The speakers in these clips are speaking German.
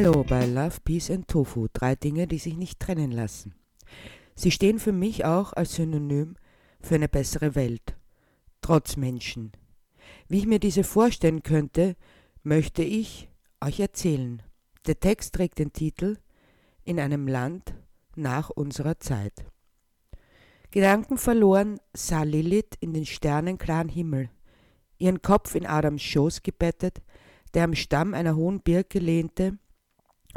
Hallo bei Love, Peace and Tofu, drei Dinge, die sich nicht trennen lassen. Sie stehen für mich auch als Synonym für eine bessere Welt, trotz Menschen. Wie ich mir diese vorstellen könnte, möchte ich euch erzählen. Der Text trägt den Titel In einem Land nach unserer Zeit. Gedanken verloren sah Lilith in den sternenklaren Himmel, ihren Kopf in Adams Schoß gebettet, der am Stamm einer hohen Birke lehnte,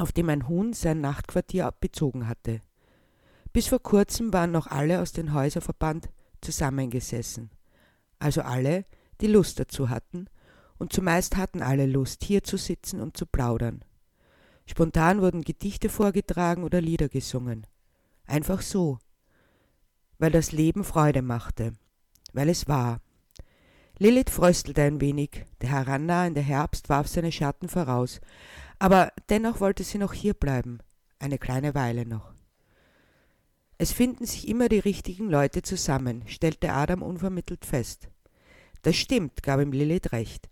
auf dem ein Huhn sein Nachtquartier bezogen hatte. Bis vor kurzem waren noch alle aus dem Häuserverband zusammengesessen, also alle, die Lust dazu hatten, und zumeist hatten alle Lust, hier zu sitzen und zu plaudern. Spontan wurden Gedichte vorgetragen oder Lieder gesungen. Einfach so, weil das Leben Freude machte, weil es war, Lilith fröstelte ein wenig, der herannahende Herbst warf seine Schatten voraus, aber dennoch wollte sie noch hier bleiben, eine kleine Weile noch. Es finden sich immer die richtigen Leute zusammen, stellte Adam unvermittelt fest. Das stimmt, gab ihm Lilith recht.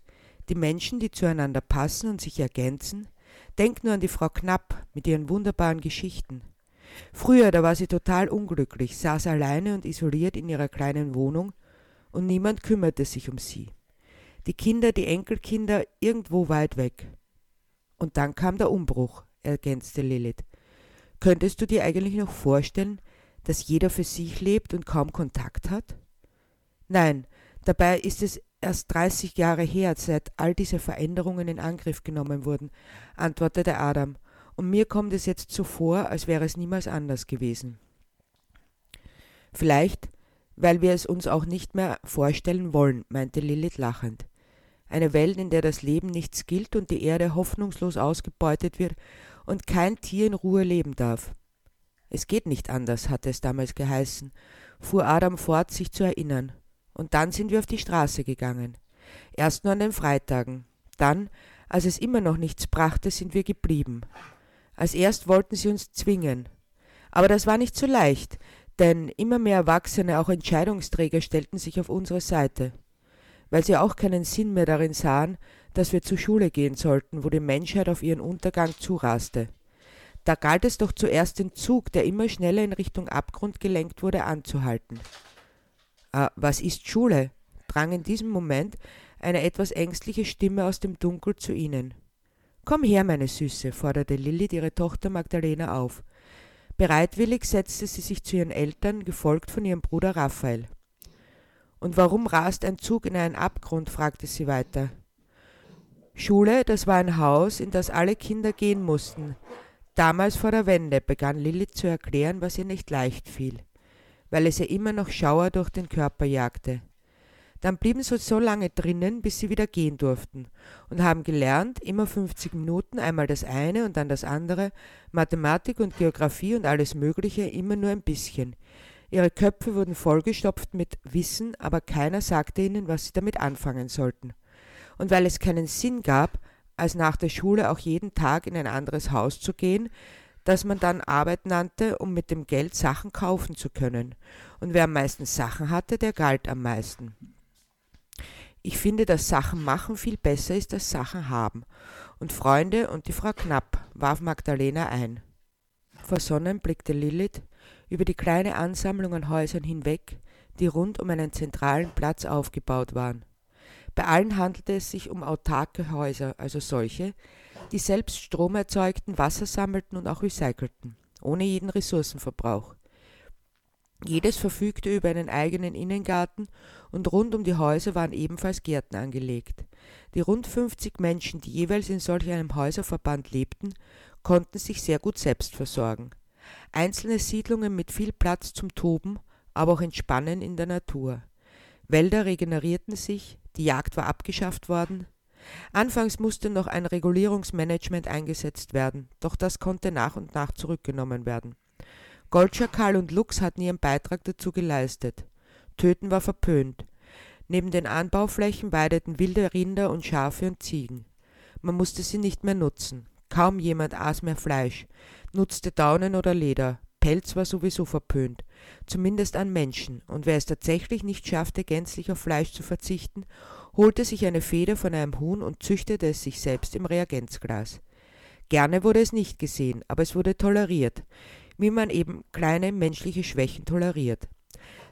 Die Menschen, die zueinander passen und sich ergänzen, denk nur an die Frau Knapp mit ihren wunderbaren Geschichten. Früher, da war sie total unglücklich, saß alleine und isoliert in ihrer kleinen Wohnung und niemand kümmerte sich um sie. Die Kinder, die Enkelkinder irgendwo weit weg. Und dann kam der Umbruch, ergänzte Lilith. Könntest du dir eigentlich noch vorstellen, dass jeder für sich lebt und kaum Kontakt hat? Nein, dabei ist es erst 30 Jahre her, seit all diese Veränderungen in Angriff genommen wurden, antwortete Adam, und mir kommt es jetzt so vor, als wäre es niemals anders gewesen. Vielleicht weil wir es uns auch nicht mehr vorstellen wollen, meinte Lilith lachend. Eine Welt, in der das Leben nichts gilt und die Erde hoffnungslos ausgebeutet wird und kein Tier in Ruhe leben darf. Es geht nicht anders, hatte es damals geheißen, fuhr Adam fort, sich zu erinnern. Und dann sind wir auf die Straße gegangen. Erst nur an den Freitagen. Dann, als es immer noch nichts brachte, sind wir geblieben. Als erst wollten sie uns zwingen. Aber das war nicht so leicht, denn immer mehr Erwachsene, auch Entscheidungsträger, stellten sich auf unsere Seite, weil sie auch keinen Sinn mehr darin sahen, dass wir zur Schule gehen sollten, wo die Menschheit auf ihren Untergang zuraste. Da galt es doch zuerst den Zug, der immer schneller in Richtung Abgrund gelenkt wurde, anzuhalten. Ah, was ist Schule? drang in diesem Moment eine etwas ängstliche Stimme aus dem Dunkel zu ihnen. Komm her, meine Süße, forderte Lilith ihre Tochter Magdalena auf. Bereitwillig setzte sie sich zu ihren Eltern, gefolgt von ihrem Bruder Raphael. Und warum rast ein Zug in einen Abgrund? fragte sie weiter. Schule, das war ein Haus, in das alle Kinder gehen mussten. Damals vor der Wende begann Lilith zu erklären, was ihr nicht leicht fiel, weil es ihr immer noch Schauer durch den Körper jagte. Dann blieben sie so lange drinnen, bis sie wieder gehen durften und haben gelernt, immer 50 Minuten, einmal das eine und dann das andere, Mathematik und Geographie und alles Mögliche, immer nur ein bisschen. Ihre Köpfe wurden vollgestopft mit Wissen, aber keiner sagte ihnen, was sie damit anfangen sollten. Und weil es keinen Sinn gab, als nach der Schule auch jeden Tag in ein anderes Haus zu gehen, das man dann Arbeit nannte, um mit dem Geld Sachen kaufen zu können. Und wer am meisten Sachen hatte, der galt am meisten. Ich finde, dass Sachen machen viel besser ist als Sachen haben. Und Freunde und die Frau Knapp, warf Magdalena ein. Versonnen blickte Lilith über die kleine Ansammlung an Häusern hinweg, die rund um einen zentralen Platz aufgebaut waren. Bei allen handelte es sich um autarke Häuser, also solche, die selbst Strom erzeugten, Wasser sammelten und auch recycelten, ohne jeden Ressourcenverbrauch. Jedes verfügte über einen eigenen Innengarten und rund um die Häuser waren ebenfalls Gärten angelegt. Die rund 50 Menschen, die jeweils in solch einem Häuserverband lebten, konnten sich sehr gut selbst versorgen. Einzelne Siedlungen mit viel Platz zum Toben, aber auch Entspannen in der Natur. Wälder regenerierten sich, die Jagd war abgeschafft worden. Anfangs musste noch ein Regulierungsmanagement eingesetzt werden, doch das konnte nach und nach zurückgenommen werden. Goldschakal und Luchs hatten ihren Beitrag dazu geleistet. Töten war verpönt. Neben den Anbauflächen weideten wilde Rinder und Schafe und Ziegen. Man musste sie nicht mehr nutzen. Kaum jemand aß mehr Fleisch, nutzte Daunen oder Leder. Pelz war sowieso verpönt, zumindest an Menschen, und wer es tatsächlich nicht schaffte, gänzlich auf Fleisch zu verzichten, holte sich eine Feder von einem Huhn und züchtete es sich selbst im Reagenzglas. Gerne wurde es nicht gesehen, aber es wurde toleriert, wie man eben kleine menschliche Schwächen toleriert.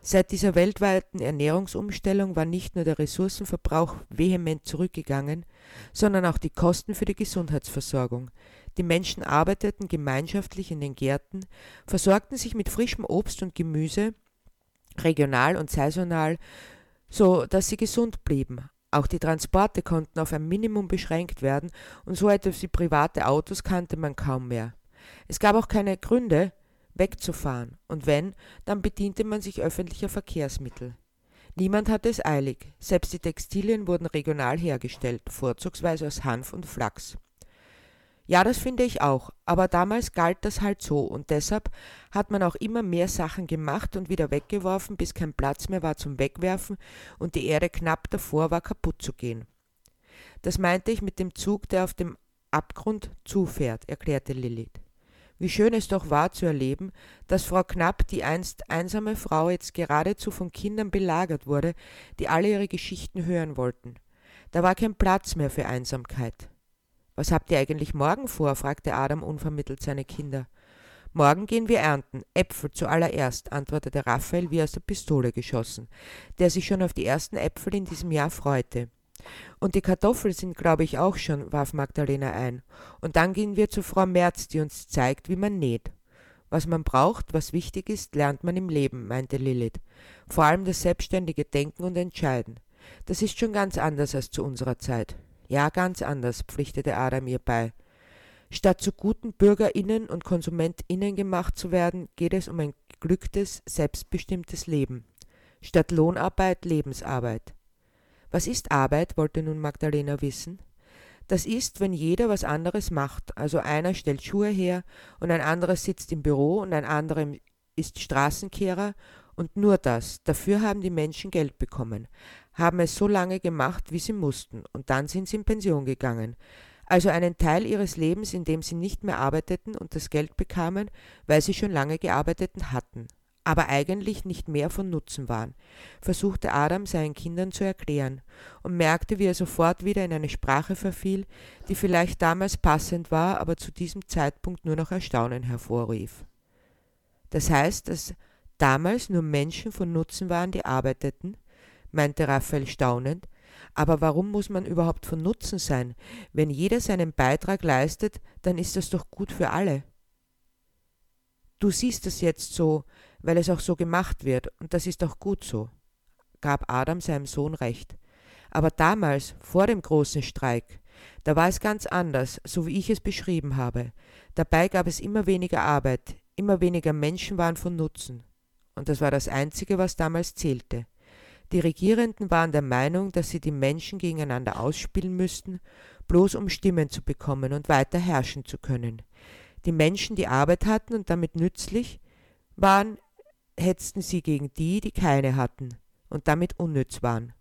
Seit dieser weltweiten Ernährungsumstellung war nicht nur der Ressourcenverbrauch vehement zurückgegangen, sondern auch die Kosten für die Gesundheitsversorgung. Die Menschen arbeiteten gemeinschaftlich in den Gärten, versorgten sich mit frischem Obst und Gemüse, regional und saisonal, so dass sie gesund blieben. Auch die Transporte konnten auf ein Minimum beschränkt werden und so etwas wie private Autos kannte man kaum mehr. Es gab auch keine Gründe, wegzufahren, und wenn, dann bediente man sich öffentlicher Verkehrsmittel. Niemand hatte es eilig, selbst die Textilien wurden regional hergestellt, vorzugsweise aus Hanf und Flachs. Ja, das finde ich auch, aber damals galt das halt so und deshalb hat man auch immer mehr Sachen gemacht und wieder weggeworfen, bis kein Platz mehr war zum Wegwerfen und die Erde knapp davor war kaputt zu gehen. Das meinte ich mit dem Zug, der auf dem Abgrund zufährt, erklärte Lilith. Wie schön es doch war zu erleben, dass Frau Knapp, die einst einsame Frau, jetzt geradezu von Kindern belagert wurde, die alle ihre Geschichten hören wollten. Da war kein Platz mehr für Einsamkeit. Was habt ihr eigentlich morgen vor? fragte Adam unvermittelt seine Kinder. Morgen gehen wir ernten, Äpfel zuallererst, antwortete Raphael wie aus der Pistole geschossen, der sich schon auf die ersten Äpfel in diesem Jahr freute. Und die Kartoffeln sind, glaube ich, auch schon, warf Magdalena ein. Und dann gehen wir zu Frau Merz, die uns zeigt, wie man näht. Was man braucht, was wichtig ist, lernt man im Leben, meinte Lilith. Vor allem das selbstständige Denken und Entscheiden. Das ist schon ganz anders als zu unserer Zeit. Ja, ganz anders, pflichtete Adam ihr bei. Statt zu guten BürgerInnen und KonsumentInnen gemacht zu werden, geht es um ein geglücktes, selbstbestimmtes Leben. Statt Lohnarbeit Lebensarbeit. Was ist Arbeit, wollte nun Magdalena wissen. Das ist, wenn jeder was anderes macht. Also einer stellt Schuhe her und ein anderer sitzt im Büro und ein anderer ist Straßenkehrer und nur das. Dafür haben die Menschen Geld bekommen haben es so lange gemacht, wie sie mussten, und dann sind sie in Pension gegangen. Also einen Teil ihres Lebens, in dem sie nicht mehr arbeiteten und das Geld bekamen, weil sie schon lange gearbeitet hatten, aber eigentlich nicht mehr von Nutzen waren, versuchte Adam seinen Kindern zu erklären und merkte, wie er sofort wieder in eine Sprache verfiel, die vielleicht damals passend war, aber zu diesem Zeitpunkt nur noch Erstaunen hervorrief. Das heißt, dass damals nur Menschen von Nutzen waren, die arbeiteten, meinte Raphael staunend, aber warum muss man überhaupt von Nutzen sein? Wenn jeder seinen Beitrag leistet, dann ist das doch gut für alle. Du siehst es jetzt so, weil es auch so gemacht wird, und das ist auch gut so, gab Adam seinem Sohn recht. Aber damals, vor dem großen Streik, da war es ganz anders, so wie ich es beschrieben habe. Dabei gab es immer weniger Arbeit, immer weniger Menschen waren von Nutzen. Und das war das Einzige, was damals zählte. Die Regierenden waren der Meinung, dass sie die Menschen gegeneinander ausspielen müssten, bloß um Stimmen zu bekommen und weiter herrschen zu können. Die Menschen, die Arbeit hatten und damit nützlich waren, hetzten sie gegen die, die keine hatten und damit unnütz waren.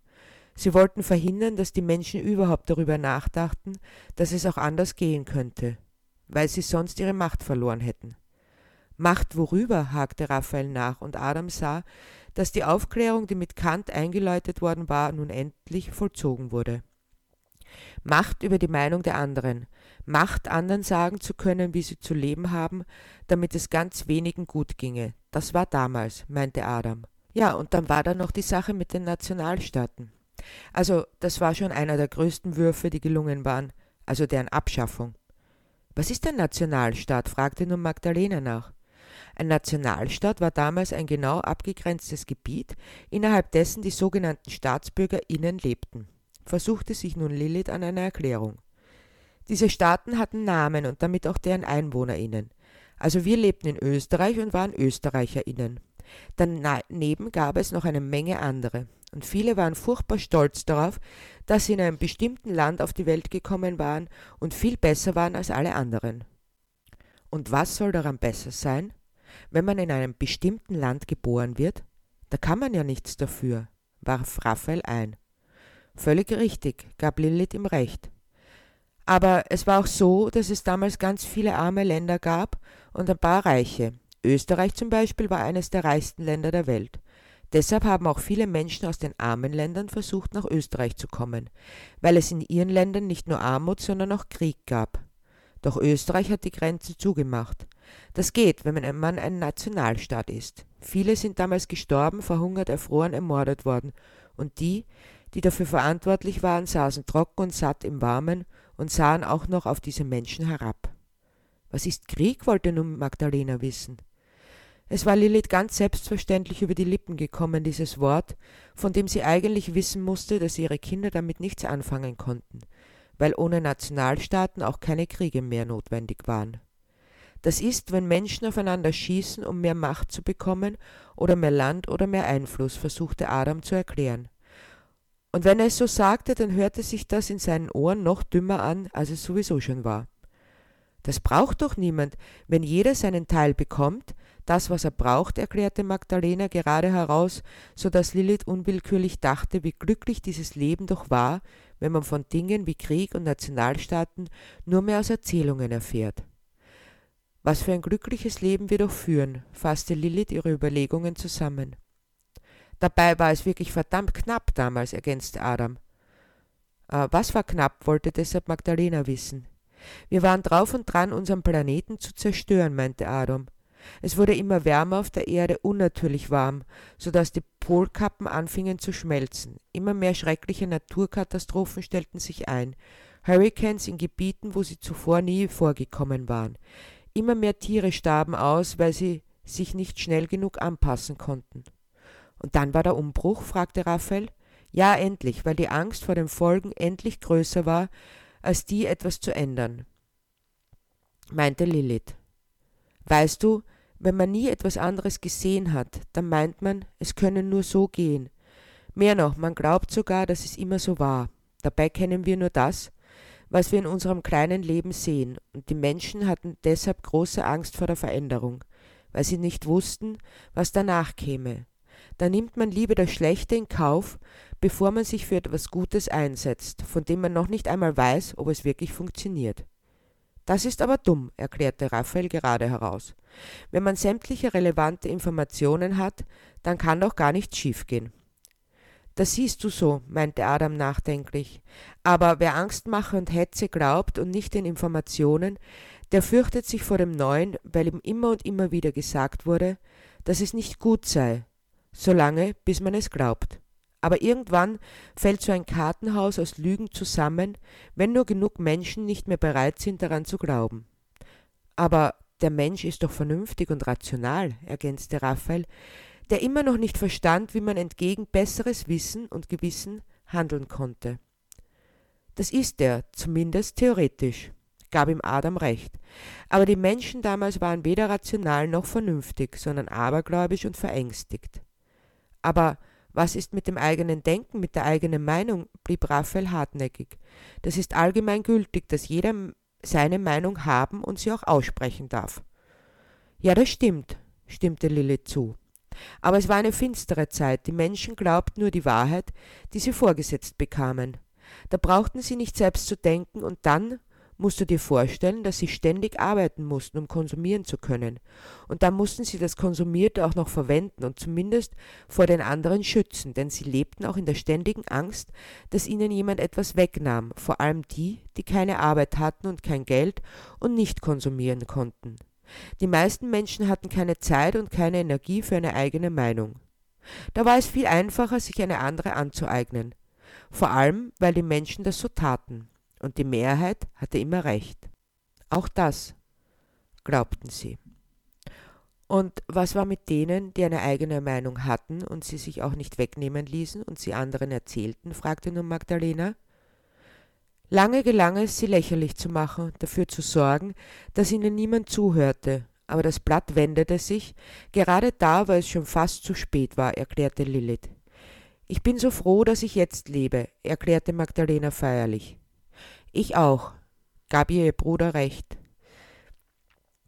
Sie wollten verhindern, dass die Menschen überhaupt darüber nachdachten, dass es auch anders gehen könnte, weil sie sonst ihre Macht verloren hätten. Macht worüber? hakte Raphael nach, und Adam sah, dass die Aufklärung, die mit Kant eingeläutet worden war, nun endlich vollzogen wurde. Macht über die Meinung der anderen, Macht anderen sagen zu können, wie sie zu leben haben, damit es ganz wenigen gut ginge. Das war damals, meinte Adam. Ja, und dann war da noch die Sache mit den Nationalstaaten. Also, das war schon einer der größten Würfe, die gelungen waren, also deren Abschaffung. Was ist ein Nationalstaat? fragte nun Magdalena nach. Ein Nationalstaat war damals ein genau abgegrenztes Gebiet, innerhalb dessen die sogenannten StaatsbürgerInnen lebten. Versuchte sich nun Lilith an einer Erklärung. Diese Staaten hatten Namen und damit auch deren EinwohnerInnen. Also wir lebten in Österreich und waren ÖsterreicherInnen. Daneben gab es noch eine Menge andere. Und viele waren furchtbar stolz darauf, dass sie in einem bestimmten Land auf die Welt gekommen waren und viel besser waren als alle anderen. Und was soll daran besser sein? Wenn man in einem bestimmten Land geboren wird, da kann man ja nichts dafür, warf Raphael ein. Völlig richtig, gab Lilith ihm recht. Aber es war auch so, dass es damals ganz viele arme Länder gab und ein paar reiche. Österreich zum Beispiel war eines der reichsten Länder der Welt. Deshalb haben auch viele Menschen aus den armen Ländern versucht, nach Österreich zu kommen, weil es in ihren Ländern nicht nur Armut, sondern auch Krieg gab. Doch Österreich hat die Grenzen zugemacht. Das geht, wenn man ein Nationalstaat ist. Viele sind damals gestorben, verhungert, erfroren, ermordet worden. Und die, die dafür verantwortlich waren, saßen trocken und satt im Warmen und sahen auch noch auf diese Menschen herab. Was ist Krieg? wollte nun Magdalena wissen. Es war Lilith ganz selbstverständlich über die Lippen gekommen, dieses Wort, von dem sie eigentlich wissen musste, dass ihre Kinder damit nichts anfangen konnten, weil ohne Nationalstaaten auch keine Kriege mehr notwendig waren. Das ist, wenn Menschen aufeinander schießen, um mehr Macht zu bekommen oder mehr Land oder mehr Einfluss, versuchte Adam zu erklären. Und wenn er es so sagte, dann hörte sich das in seinen Ohren noch dümmer an, als es sowieso schon war. Das braucht doch niemand. Wenn jeder seinen Teil bekommt, das, was er braucht, erklärte Magdalena gerade heraus, so dass Lilith unwillkürlich dachte, wie glücklich dieses Leben doch war, wenn man von Dingen wie Krieg und Nationalstaaten nur mehr aus Erzählungen erfährt. Was für ein glückliches Leben wir doch führen, fasste Lilith ihre Überlegungen zusammen. Dabei war es wirklich verdammt knapp damals, ergänzte Adam. Äh, was war knapp, wollte deshalb Magdalena wissen. Wir waren drauf und dran, unseren Planeten zu zerstören, meinte Adam. Es wurde immer wärmer auf der Erde, unnatürlich warm, so dass die Polkappen anfingen zu schmelzen. Immer mehr schreckliche Naturkatastrophen stellten sich ein. Hurricanes in Gebieten, wo sie zuvor nie vorgekommen waren. Immer mehr Tiere starben aus, weil sie sich nicht schnell genug anpassen konnten. Und dann war der Umbruch? fragte Raphael. Ja, endlich, weil die Angst vor den Folgen endlich größer war, als die etwas zu ändern, meinte Lilith. Weißt du, wenn man nie etwas anderes gesehen hat, dann meint man, es könne nur so gehen. Mehr noch, man glaubt sogar, dass es immer so war. Dabei kennen wir nur das, was wir in unserem kleinen Leben sehen, und die Menschen hatten deshalb große Angst vor der Veränderung, weil sie nicht wussten, was danach käme. Da nimmt man lieber das Schlechte in Kauf, bevor man sich für etwas Gutes einsetzt, von dem man noch nicht einmal weiß, ob es wirklich funktioniert. Das ist aber dumm, erklärte Raphael gerade heraus. Wenn man sämtliche relevante Informationen hat, dann kann doch gar nichts schiefgehen. Das siehst du so, meinte Adam nachdenklich. Aber wer Angstmache und Hetze glaubt und nicht den Informationen, der fürchtet sich vor dem Neuen, weil ihm immer und immer wieder gesagt wurde, dass es nicht gut sei, solange bis man es glaubt. Aber irgendwann fällt so ein Kartenhaus aus Lügen zusammen, wenn nur genug Menschen nicht mehr bereit sind, daran zu glauben. Aber der Mensch ist doch vernünftig und rational, ergänzte Raphael, der immer noch nicht verstand, wie man entgegen besseres Wissen und Gewissen handeln konnte. Das ist er, zumindest theoretisch, gab ihm Adam recht. Aber die Menschen damals waren weder rational noch vernünftig, sondern abergläubisch und verängstigt. Aber was ist mit dem eigenen Denken, mit der eigenen Meinung? blieb Raphael hartnäckig. Das ist allgemein gültig, dass jeder seine Meinung haben und sie auch aussprechen darf. Ja, das stimmt, stimmte Lilith zu. Aber es war eine finstere Zeit, die Menschen glaubten nur die Wahrheit, die sie vorgesetzt bekamen. Da brauchten sie nicht selbst zu denken, und dann musst du dir vorstellen, dass sie ständig arbeiten mussten, um konsumieren zu können. Und dann mussten sie das Konsumierte auch noch verwenden und zumindest vor den anderen schützen, denn sie lebten auch in der ständigen Angst, dass ihnen jemand etwas wegnahm, vor allem die, die keine Arbeit hatten und kein Geld und nicht konsumieren konnten. Die meisten Menschen hatten keine Zeit und keine Energie für eine eigene Meinung. Da war es viel einfacher, sich eine andere anzueignen, vor allem weil die Menschen das so taten und die Mehrheit hatte immer recht. Auch das glaubten sie. Und was war mit denen, die eine eigene Meinung hatten und sie sich auch nicht wegnehmen ließen und sie anderen erzählten? fragte nun Magdalena. Lange gelang es, sie lächerlich zu machen, dafür zu sorgen, dass ihnen niemand zuhörte, aber das Blatt wendete sich, gerade da, wo es schon fast zu spät war, erklärte Lilith. Ich bin so froh, dass ich jetzt lebe, erklärte Magdalena feierlich. Ich auch, gab ihr ihr Bruder recht.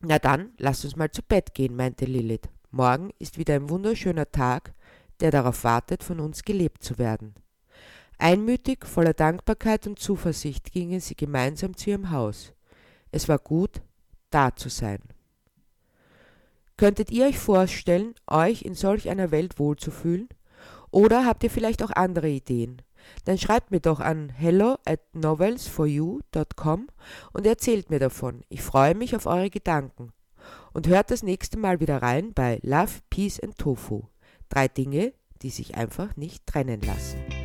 Na dann, lass uns mal zu Bett gehen, meinte Lilith. Morgen ist wieder ein wunderschöner Tag, der darauf wartet, von uns gelebt zu werden. Einmütig, voller Dankbarkeit und Zuversicht gingen sie gemeinsam zu ihrem Haus. Es war gut, da zu sein. Könntet ihr euch vorstellen, euch in solch einer Welt wohlzufühlen? Oder habt ihr vielleicht auch andere Ideen? Dann schreibt mir doch an hello at novelsforyou.com und erzählt mir davon. Ich freue mich auf eure Gedanken. Und hört das nächste Mal wieder rein bei Love, Peace and Tofu. Drei Dinge, die sich einfach nicht trennen lassen.